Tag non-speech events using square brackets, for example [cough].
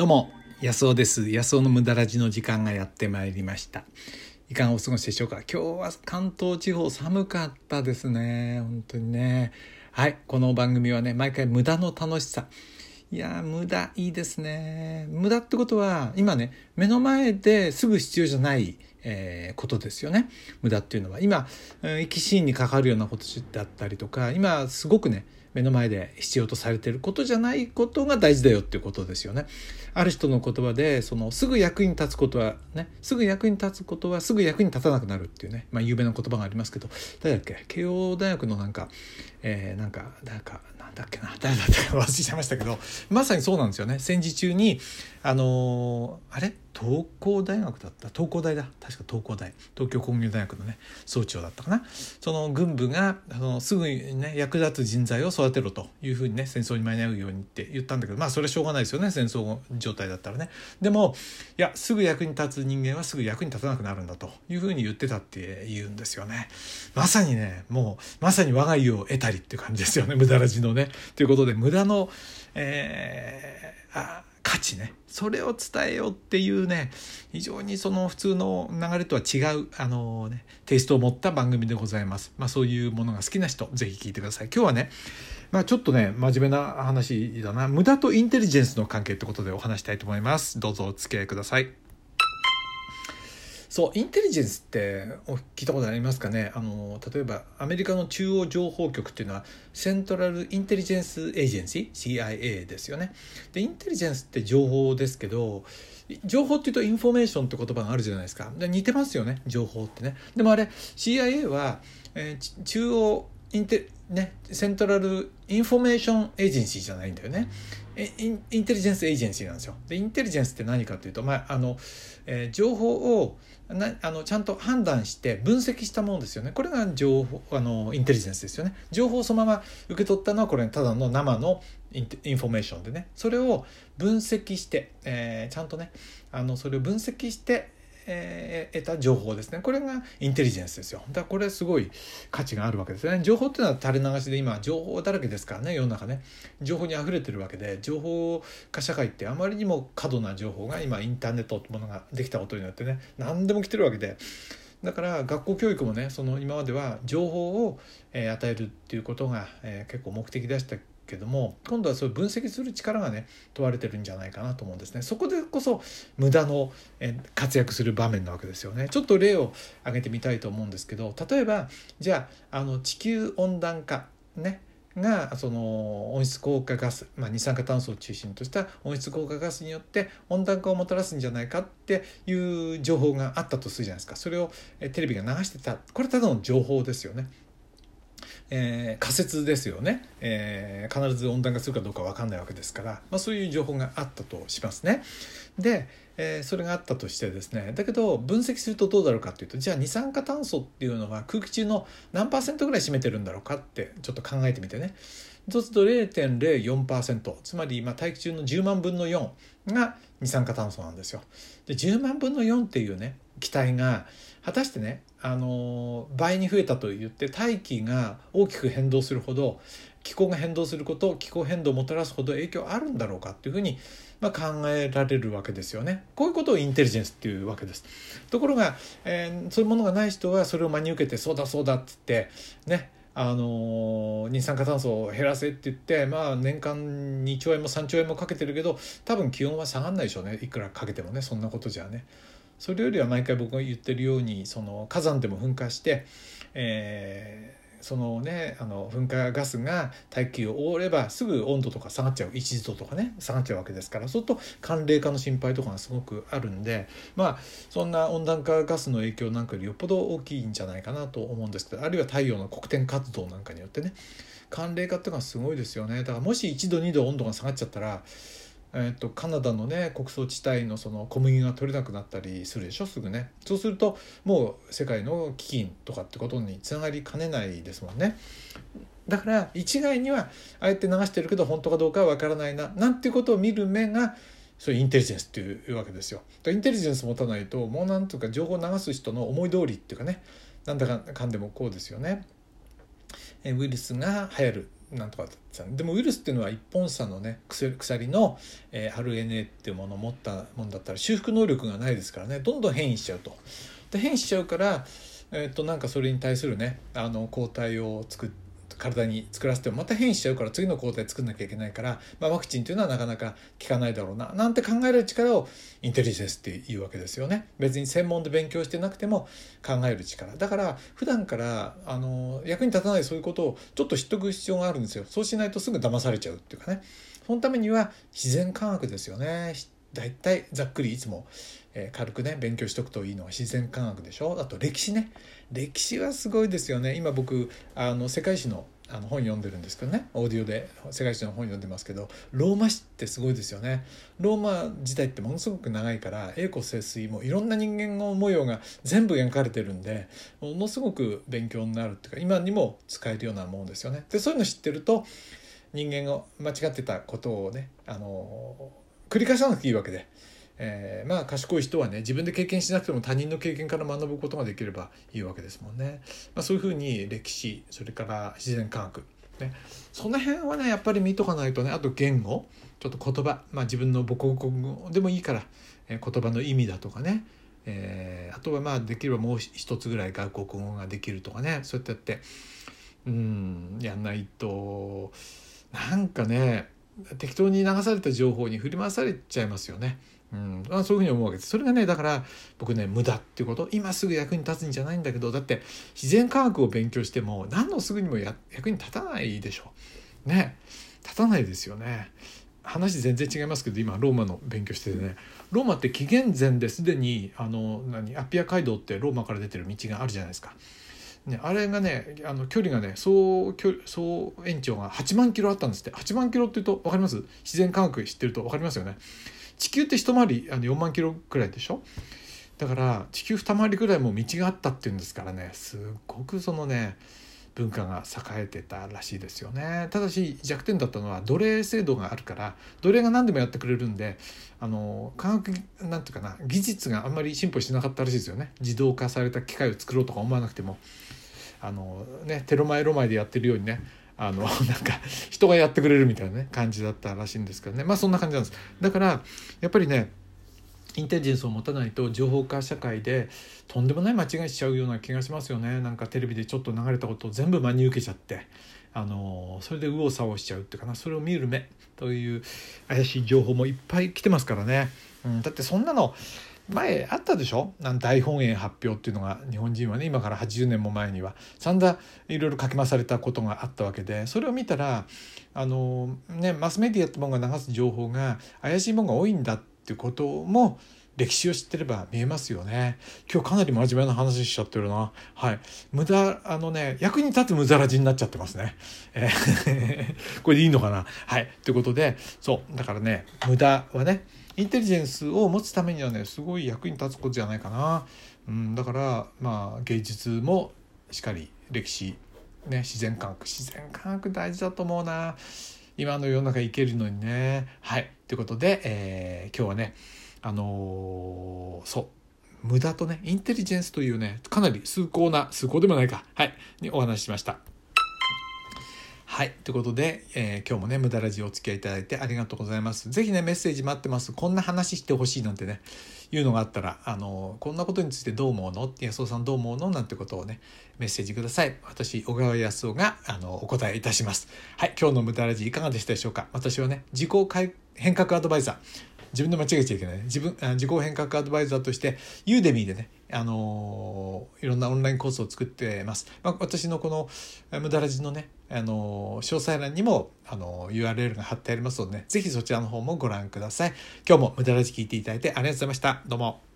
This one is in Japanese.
どうも安尾です。安尾の無駄ラジの時間がやってまいりました。いかがお過ごしでしょうか？今日は関東地方寒かったですね。本当にね。はいこの番組はね毎回無駄の楽しさ。いや無駄いいですね。無駄ってことは今ね目の前ですぐ必要じゃないえー、ことですよね。無駄っていうのは。今生き死にかかるようなことだったりとか今すごくね目の前で必要とされてることじゃないことが大事だよっていうことですよね。ある人の言葉でそのすぐ役に立つことはねすぐ役に立つことはすぐ役に立たなくなるっていうね、まあ、有名な言葉がありますけど。誰だっけ？慶応大学のなんか、えー、なんかなんかなんだっけな？誰だったか忘れちゃいましたけど。まさにそうなんですよね。戦時中にあのー、あれ？東工大学だった？東工大だ。確か東工大。東京工業大学のね総長だったかな。その軍部があのすぐにね役立つ人材を育てろというふうにね戦争に間に合うようにって言ったんだけどまあそれはしょうがないですよね戦争状態だったらね。でもいやすぐ役に立つ人間はすぐ役に立たなくなるんだというふうに言ってたって言うんですよね。まさにねもうまさに我が家を得たりっていう感じですよね。無駄らじのね。ということで無駄のえー、あ価値ねそれを伝えようっていうね非常にその普通の流れとは違うあのねテイストを持った番組でございます。まあそういうものが好きな人是非聞いてください。今日はねまあちょっとね真面目な話だな無駄とインテリジェンスの関係ってことでお話したいと思います。どうぞお付き合いください。そうインテリジェンスって聞いたことありますかね？あの例えばアメリカの中央情報局っていうのはセントラル・インテリジェンス・エージェンシー CIA ですよね。でインテリジェンスって情報ですけど情報っていうとインフォメーションって言葉があるじゃないですかで似てますよね情報ってね。でもあれ CIA は、えー、中央インテね、 Central Information Agency じゃないんだよね。イン Intelligence Agency なんですよ。でインテリジェンスって何かというと、まああのえー、情報をなあのちゃんと判断して分析したものですよねこれが情報あのインテリジェンスですよね情報をそのまま受け取ったのはこれただの生のインインフォメーションでねそれを分析して、えー、ちゃんとねあのそれを分析してえ、得た情報ですね。これがインテリジェンスですよ。だからこれすごい価値があるわけですね。情報っていうのは垂れ流しで今情報だらけですからね。世の中ね。情報にあふれてるわけで情報化社会ってあまりにも過度な情報が今インターネットってものができたことによってね何でも来てるわけで。だから学校教育もねその今までは情報を、与えるっていうことが、結構目的でしたけども今度はそういう分析する力がね問われてるんじゃないかなと思うんですね。そこでこそ無駄の活躍する場面なわけですよね。ちょっと例を挙げてみたいと思うんですけど例えばじゃああの地球温暖化ねがその温室効果ガス、まあ、二酸化炭素を中心とした温室効果ガスによって温暖化をもたらすんじゃないかっていう情報があったとするじゃないですか。それをテレビが流してた。これただの情報ですよね。えー、仮説ですよね、えー、必ず温暖化するかどうか分かんないわけですから、まあ、そういう情報があったとしますね。で、えー、それがあったとしてですねだけど分析するとどうだろうかっていうとじゃあ二酸化炭素っていうのは空気中の何パーセントぐらい占めてるんだろうかってちょっと考えてみてねそうすると0.04%つまり今大気中の10万分の4が二酸化炭素なんですよ。で10万分の4っていうね気体が果たしてねあの倍に増えたと言って大気が大きく変動するほど気候が変動すること気候変動をもたらすほど影響あるんだろうかっていうふうに、まあ、考えられるわけですよね。こういうことをインテリジェンスっていうわけです。ところが、えー、そういうものがない人はそれを真に受けてそうだそうだって言ってねあの二酸化炭素を減らせって言ってまあ年間2兆円も3兆円もかけてるけど多分気温は下がんないでしょうねいくらかけてもねそんなことじゃね。それよりは毎回僕が言ってるようにその火山でも噴火して、えー、そのねあの噴火ガスが大気を覆ればすぐ温度とか下がっちゃう。1度とかね下がっちゃうわけですから。そうすると寒冷化の心配とかがすごくあるんでまあそんな温暖化ガスの影響なんかよりよっぽど大きいんじゃないかなと思うんですけどあるいは太陽の黒点活動なんかによってね寒冷化っていうのはすごいですよね。だからもし1度2度温度が下がっちゃったらえーと、カナダのね穀倉地帯のその小麦が取れなくなったりするでしょすぐねそうするともう世界の飢饉とかってことにつながりかねないですもんねだから一概にはあえて流してるけど本当かどうかは分からないななんていうことを見る目がそういうインテリジェンスっていうわけですよ。インテリジェンス持たないともうなんとか情報を流す人の思い通りっていうかねなんだかかんでもこうですよね。ウイルスが流行るなんとかだったでもウイルスっていうのは一本差のね鎖の、えー、RNA っていうものを持ったもんだったら修復能力がないですからねどんどん変異しちゃうと。で変異しちゃうから、えー、となんかそれに対するねあの抗体を作って体に作らせてもまた変異しちゃうから次の抗体作んなきゃいけないから、まあ、ワクチンというのはなかなか効かないだろうななんて考える力をインテリジェンスっていうわけですよね。別に専門で勉強してなくても考える力。だから普段からあの役に立たないそういうことをちょっと知っとく必要があるんですよ。そうしないとすぐ騙されちゃうっていうかね。そのためには自然科学ですよね。だいたいざっくりいつも、えー、軽くね勉強しとくといいのは自然科学でしょ？あと歴史ね。歴史はすごいですよね。今僕あの世界史のあの本読んでるんですけどね。オーディオで世界史の本読んでますけどローマ史ってすごいですよね。ローマ時代ってものすごく長いから栄枯盛衰もいろんな人間の模様が全部描かれてるんでものすごく勉強になるっていうか今にも使えるようなもんですよね。でそういうの知ってると人間が間違ってたことをねあの繰り返さなくていいわけで。えー、まあ賢い人はね自分で経験しなくても他人の経験から学ぶことができればいいわけですもんね。まあ、そういうふうに歴史それから自然科学ね、その辺はねやっぱり見とかないとねあと言語ちょっと言葉、まあ、自分の母国語でもいいから、えー、言葉の意味だとかね、えー、あとはまあできればもう一つぐらい外国語ができるとかねそうやってやってうんやんないとなんかね適当に流された情報に振り回されちゃいますよね。うん、あそういうふうに思うわけです。それがねだから僕ね無駄っていうこと。今すぐ役に立つんじゃないんだけど。だって自然科学を勉強しても何のすぐにも役に立たないでしょ。うね。立たないですよね。話全然違いますけど今ローマの勉強しててね。ローマって紀元前ですでにあの何アピア街道ってローマから出てる道があるじゃないですか。ね、あれがねあの距離がね総距総延長が8万キロあったんですって。8万キロっていうと分かります？自然科学知ってると分かりますよね。地球って一回りあの4万キロくらいでしょ？だから地球二回りぐらいも道があったっていうんですからねすっごくそのね文化が栄えてたらしいですよね。ただし弱点だったのは奴隷制度があるから奴隷が何でもやってくれるんであの科学なんていうかな技術があんまり進歩しなかったらしいですよね。自動化された機械を作ろうとか思わなくても。あのねテロマエロマでやってるようにねあの [laughs] なんか人がやってくれるみたいなね感じだったらしいんですけどね。まあそんな感じなんです。だからやっぱりねインテリジェンスを持たないと情報化社会でとんでもない間違いしちゃうような気がしますよね。なんかテレビでちょっと流れたことを全部真に受けちゃって。あのそれで右往左往しちゃうっていうかな。それを見る目という怪しい情報もいっぱい来てますからね、うん、だってそんなの前あったでしょ？大本営発表っていうのが日本人はね。今から80年も前には。散々いろいろ書き回されたことがあったわけで。それを見たらあの、ね、マスメディアってものが流す情報が怪しいものが多いんだっていうことも歴史を知ってれば見えますよね。今日かなり真面目な話しちゃってるな。はい。無駄、あのね、役に立つ無駄らじになっちゃってますね。えー [laughs] これでいいのかな？はい。ということで、そう。だからね、無駄はね、インテリジェンスを持つためにはねすごい役に立つことじゃないかな、うん、だからまあ芸術もしっかり歴史、ね、自然科学自然科学大事だと思うな今の世の中いけるのにね。はい。ということで、えー、今日はねあのー、そう。無駄とねインテリジェンスというねかなり崇高な崇高でもないか。はい。にお話ししました。はい。ということで、えー、今日もね、無駄ラジオお付き合いいただいてありがとうございます。ぜひね、メッセージ待ってます。こんな話してほしいなんてね、いうのがあったら、あの、こんなことについてどう思うの？安尾さんどう思うの？なんてことをね、メッセージください。私、小川康夫が、あの、お答えいたします。はい。今日の無駄ラジいかがでしたでしょうか？私はね、自己変革アドバイザー。自分で間違えちゃいけない、自分自己変革アドバイザーとしてユーデミーでね、あのー、いろんなオンラインコースを作ってます、まあ、私のこの無駄ラジのね、あのー、詳細欄にも、あのー、URL が貼ってありますので、ね、ぜひそちらの方もご覧ください。今日も無駄ラジ聞いていただいてありがとうございました。どうも。